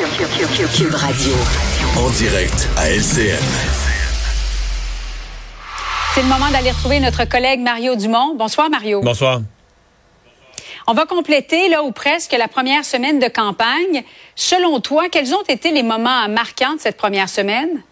Cube Radio. En direct à LCN. C'est le moment d'aller retrouver notre collègue Mario Dumont. Bonsoir, Mario. Bonsoir. On va compléter, là, ou presque, la première semaine de campagne. Selon toi, quels ont été les moments marquants de cette première semaine?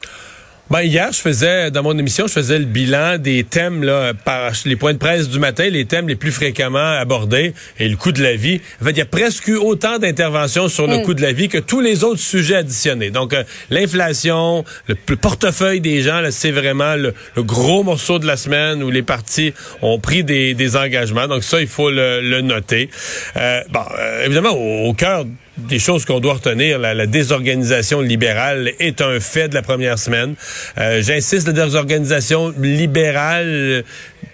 Ben, hier, je faisais, dans mon émission, je faisais le bilan des thèmes, là, par les points de presse du matin, les thèmes les plus fréquemment abordés et le coût de la vie. En fait, il y a presque eu autant d'interventions sur le mm. coût de la vie que tous les autres sujets additionnés. Donc, euh, l'inflation, le, portefeuille des gens, c'est vraiment le, gros morceau de la semaine où les partis ont pris des, des engagements. Donc, ça, il faut le, noter. Euh, bon, euh, évidemment, au, au cœur des choses qu'on doit retenir. La, désorganisation libérale est un fait de la première semaine. Euh, J'insiste, la désorganisation libérale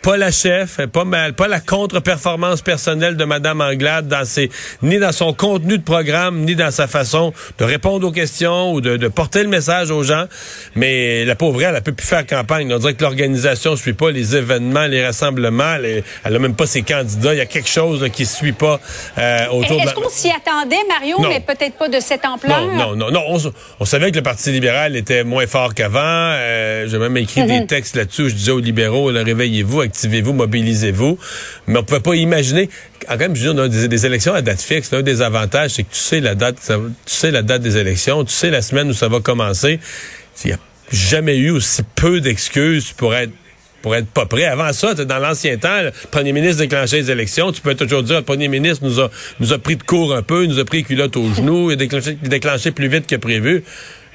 pas la chef, pas mal, pas la contre-performance personnelle de Madame Anglade dans ses, ni dans son contenu de programme, ni dans sa façon de répondre aux questions ou de, de porter le message aux gens. Mais la pauvre elle, elle peut plus faire campagne. On dirait que l'organisation suit pas les événements, les rassemblements. Elle, elle a même pas ses candidats. Il y a quelque chose qui suit pas euh, autour de la... Est-ce qu'on s'y attendait, Mario, mais peut-être pas de cette ampleur? Non, non, non, non. On, savait que le Parti libéral était moins fort qu'avant. Euh, J'ai même écrit des mhm. textes là-dessus. Je disais aux libéraux, réveillez-vous, activez-vous, mobilisez-vous. Mais on pouvait pas imaginer. Quand même, je veux dire, des, élections à date fixe, l'un des avantages, c'est que tu sais la date, tu sais la date des élections, tu sais la semaine où ça va commencer. Il n'y a jamais eu aussi peu d'excuses pour être pour être pas prêt. Avant ça, dans l'ancien temps, le premier ministre déclenchait les élections. Tu peux toujours dire, le premier ministre nous a, nous a pris de court un peu, nous a pris culotte aux genoux, il a déclenché, déclenché plus vite que prévu.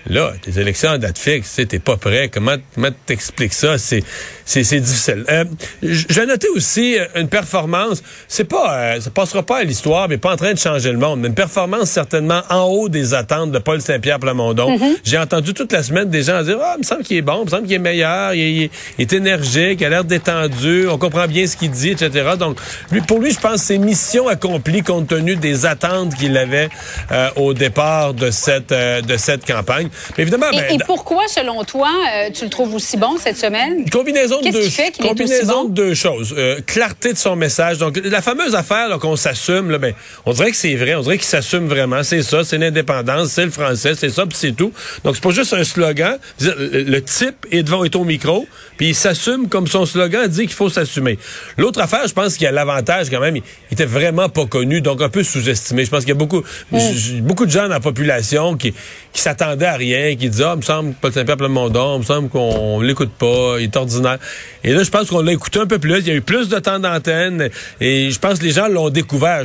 Là, tes élections à date fixe, t'es pas prêt. Comment, comment t'expliques ça? C'est, c'est, c'est difficile. Euh, je vais noter aussi euh, une performance. C'est pas, euh, ça passera pas à l'histoire, mais pas en train de changer le monde. Mais une performance certainement en haut des attentes de Paul Saint-Pierre Plamondon. Mm-hmm. J'ai entendu toute la semaine des gens dire, ah, il me semble qu'il est bon, il me semble qu'il est meilleur, il, est énergique, il a l'air détendu, on comprend bien ce qu'il dit, etc. Donc, lui, pour lui, je pense, c'est mission accomplie compte tenu des attentes qu'il avait euh, au départ de cette, de cette campagne évidemment, et, ben, pourquoi, selon toi, euh, tu le trouves aussi bon cette semaine? Une combinaison de deux, combinaison de deux choses. Euh, clarté de son message. Donc, la fameuse affaire qu'on s'assume, ben, on dirait que c'est vrai, on dirait qu'il s'assume vraiment. C'est ça, c'est l'indépendance, c'est le français, c'est ça, puis c'est tout. Donc, c'est pas juste un slogan. Le type est devant, est au micro, puis il s'assume comme son slogan dit qu'il faut s'assumer. L'autre affaire, je pense qu'il y a l'avantage quand même, il, était vraiment pas connu, donc un peu sous-estimé. Je pense qu'il y a beaucoup, mm. beaucoup de gens dans la population qui, qui s'attendaient à rien, qui disaient, ah, il me semble que Paul Saint-Pierre Plamondon, il me semble qu'on l'écoute pas, il est ordinaire. Et là, je pense qu'on l'a écouté un peu plus, il y a eu plus de temps d'antenne, et je pense que les gens l'ont découvert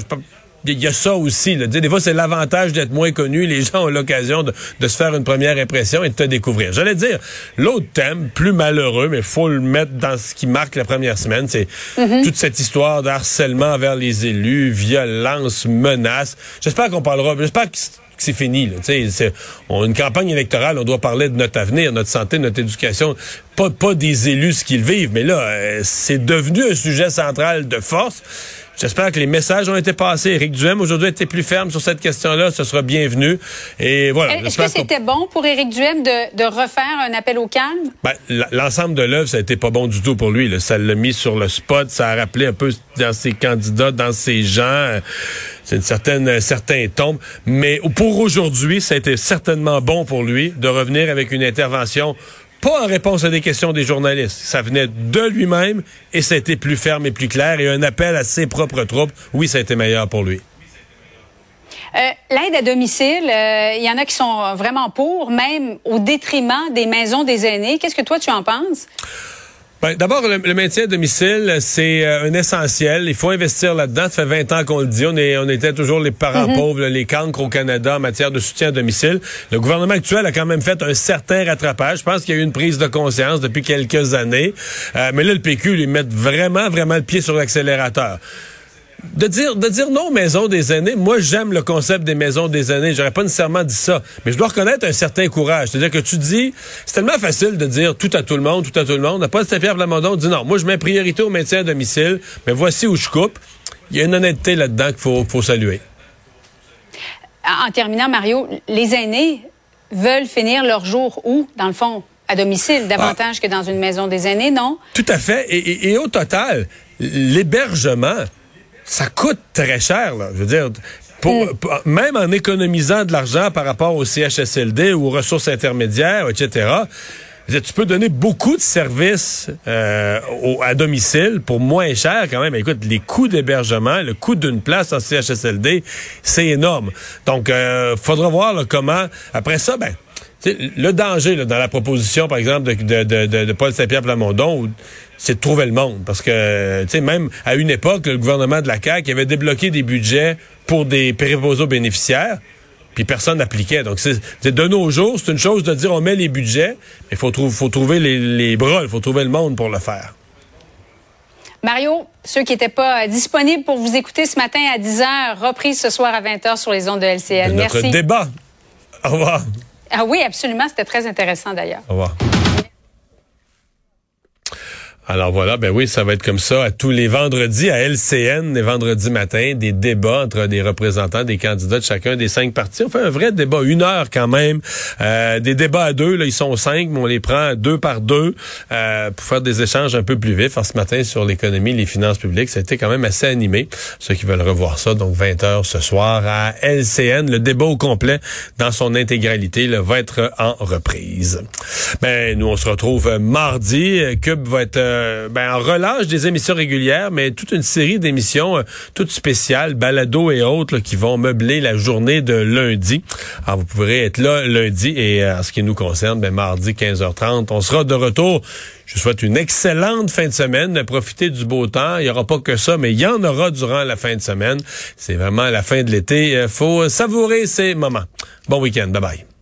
il y a ça aussi. Là. Des fois, c'est l'avantage d'être moins connu. Les gens ont l'occasion de, se faire une première impression et de te découvrir. J'allais dire, l'autre thème, plus malheureux, mais faut le mettre dans ce qui marque la première semaine, c'est mm-hmm. toute cette histoire d'harcèlement envers les élus, violence, menaces. J'espère qu'on parlera, j'espère que c'est fini. Là. On, une campagne électorale, on doit parler de notre avenir, notre santé, notre éducation, pas, pas des élus ce qu'ils vivent, mais là, euh, c'est devenu un sujet central de force. J'espère que les messages ont été passés. Éric Duhem aujourd'hui a été plus ferme sur cette question-là. Ce sera bienvenu. Et voilà. Est-ce que c'était bon pour Éric Duhem de, de, refaire un appel au calme? Ben, L'ensemble de l'œuvre, ça a été pas bon du tout pour lui. Là. Ça l'a mis sur le spot. Ça a rappelé un peu dans ses candidats, dans ses gens. C'est une certaine, un certain tombe. Mais pour aujourd'hui, ça a été certainement bon pour lui de revenir avec une intervention pas en réponse à des questions des journalistes. Ça venait de lui-même et ça a été plus ferme et plus clair et un appel à ses propres troupes. Oui, ça a été meilleur pour lui. Euh, l'aide à domicile, il euh, y en a qui sont vraiment pour, même au détriment des maisons des aînés. Qu'est-ce que toi tu en penses? Ben, D'abord, le, maintien à domicile, c'est euh, un essentiel. Il faut investir là-dedans. Ça fait 20 ans qu'on le dit. On, est, on était toujours les parents mhm. pauvres, les cancres au Canada en matière de soutien à domicile. Le gouvernement actuel a quand même fait un certain rattrapage. Je pense qu'il y a eu une prise de conscience depuis quelques années. Euh, mais là, le PQ lui met vraiment, vraiment le pied sur l'accélérateur de dire de dire non aux maisons des aînés, moi j'aime le concept des maisons des aînés, j'aurais pas nécessairement dit ça, mais je dois reconnaître un certain courage, c'est-à-dire que tu dis c'est tellement facile de dire tout à tout le monde, tout à tout le monde, pas Saint-Pierre Plamondon dit non, moi je mets priorité au maintien à domicile, mais voici où je coupe. Il y a une honnêteté là-dedans qu'il faut, faut saluer. En terminant Mario, les aînés veulent finir leur jour où dans le fond? À domicile davantage que dans une maison des aînés, non? Tout à fait. Et, et au total, l'hébergement ça coûte très cher. Là. Je veux dire, pour, même en économisant de l'argent par rapport au CHSLD ou aux ressources intermédiaires, etc., tu peux donner beaucoup de services euh, à domicile pour moins cher quand même. Écoute, les coûts d'hébergement, le coût d'une place en CHSLD, c'est énorme. Donc, euh, faudra voir comment. Après ça, ben, le danger dans la proposition, par exemple, de, de, de, de Paul Saint-Pierre Plamondon, c'est de trouver le monde. Parce que, tu sais, même à une époque, le gouvernement de la CAQ avait débloqué des budgets pour des préposés bénéficiaires puis personne n'appliquait. Donc, c'est de nos jours, c'est une chose de dire on met les budgets, mais il faut, faut trouver les, les bras, il faut trouver le monde pour le faire. Mario, ceux qui n'étaient pas disponibles pour vous écouter ce matin à 10h, reprise ce soir à 20h sur les ondes de LCN. Merci. Notre débat. Au revoir. Ah oui, absolument. C'était très intéressant d'ailleurs. Au revoir. Alors voilà, ben oui, ça va être comme ça à tous les vendredis à LCN, les vendredis matins, des débats entre des représentants, des candidats de chacun des cinq partis. On fait un vrai débat, une heure quand même. Euh, des débats à deux, là, ils sont cinq, mais on les prend deux par deux euh, pour faire des échanges un peu plus vifs. ce matin, sur l'économie, les finances publiques, ça a été quand même assez animé. Ceux qui veulent revoir ça, donc 20 heures ce soir à LCN. Le débat au complet, dans son intégralité, là, va être en reprise. Ben, nous, on se retrouve mardi. Cube va être euh, ben, en relâche des émissions régulières, mais toute une série d'émissions euh, toutes spéciales, balado et autres, qui vont meubler la journée de lundi. Alors, vous pourrez être là lundi et euh, en ce qui nous concerne, ben, mardi 15h30, on sera de retour. Je vous souhaite une excellente fin de semaine. Profitez du beau temps. Il n'y aura pas que ça, mais il y en aura durant la fin de semaine. C'est vraiment la fin de l'été. Il faut savourer ces moments. Bon week-end. Bye bye.